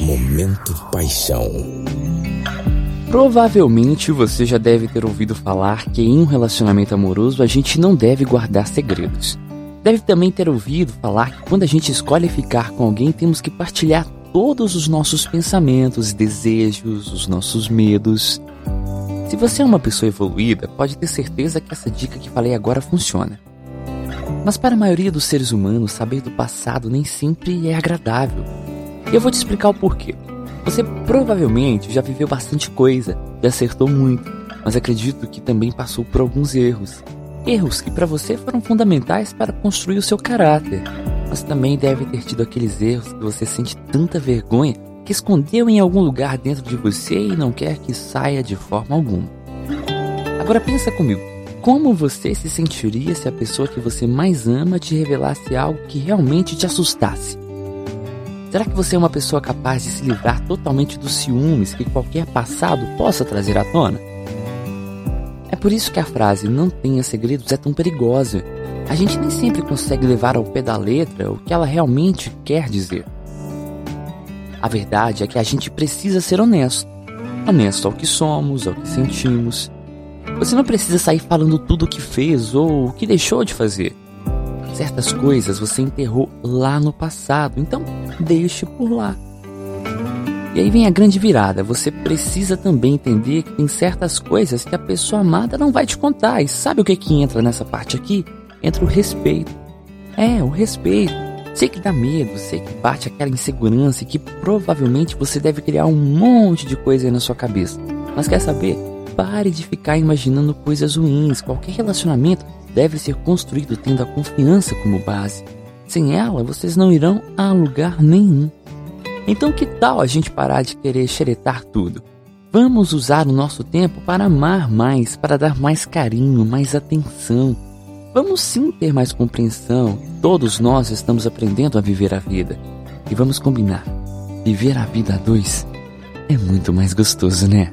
Momento Paixão. Provavelmente você já deve ter ouvido falar que em um relacionamento amoroso a gente não deve guardar segredos. Deve também ter ouvido falar que quando a gente escolhe ficar com alguém temos que partilhar todos os nossos pensamentos, desejos, os nossos medos. Se você é uma pessoa evoluída, pode ter certeza que essa dica que falei agora funciona. Mas para a maioria dos seres humanos, saber do passado nem sempre é agradável. E eu vou te explicar o porquê. Você provavelmente já viveu bastante coisa e acertou muito, mas acredito que também passou por alguns erros. Erros que para você foram fundamentais para construir o seu caráter, mas também deve ter tido aqueles erros que você sente tanta vergonha que escondeu em algum lugar dentro de você e não quer que saia de forma alguma. Agora pensa comigo, como você se sentiria se a pessoa que você mais ama te revelasse algo que realmente te assustasse? Será que você é uma pessoa capaz de se livrar totalmente dos ciúmes que qualquer passado possa trazer à tona? É por isso que a frase não tenha segredos é tão perigosa. A gente nem sempre consegue levar ao pé da letra o que ela realmente quer dizer. A verdade é que a gente precisa ser honesto. Honesto ao que somos, ao que sentimos. Você não precisa sair falando tudo o que fez ou o que deixou de fazer. Certas coisas você enterrou lá no passado, então deixe por lá. E aí vem a grande virada. Você precisa também entender que tem certas coisas que a pessoa amada não vai te contar. E sabe o que que entra nessa parte aqui? Entra o respeito. É, o respeito. Sei que dá medo, sei que bate aquela insegurança e que provavelmente você deve criar um monte de coisa aí na sua cabeça. Mas quer saber? Pare de ficar imaginando coisas ruins. Qualquer relacionamento deve ser construído tendo a confiança como base. Sem ela, vocês não irão a lugar nenhum. Então, que tal a gente parar de querer xeretar tudo? Vamos usar o nosso tempo para amar mais, para dar mais carinho, mais atenção. Vamos sim ter mais compreensão. Todos nós estamos aprendendo a viver a vida. E vamos combinar: viver a vida a dois é muito mais gostoso, né?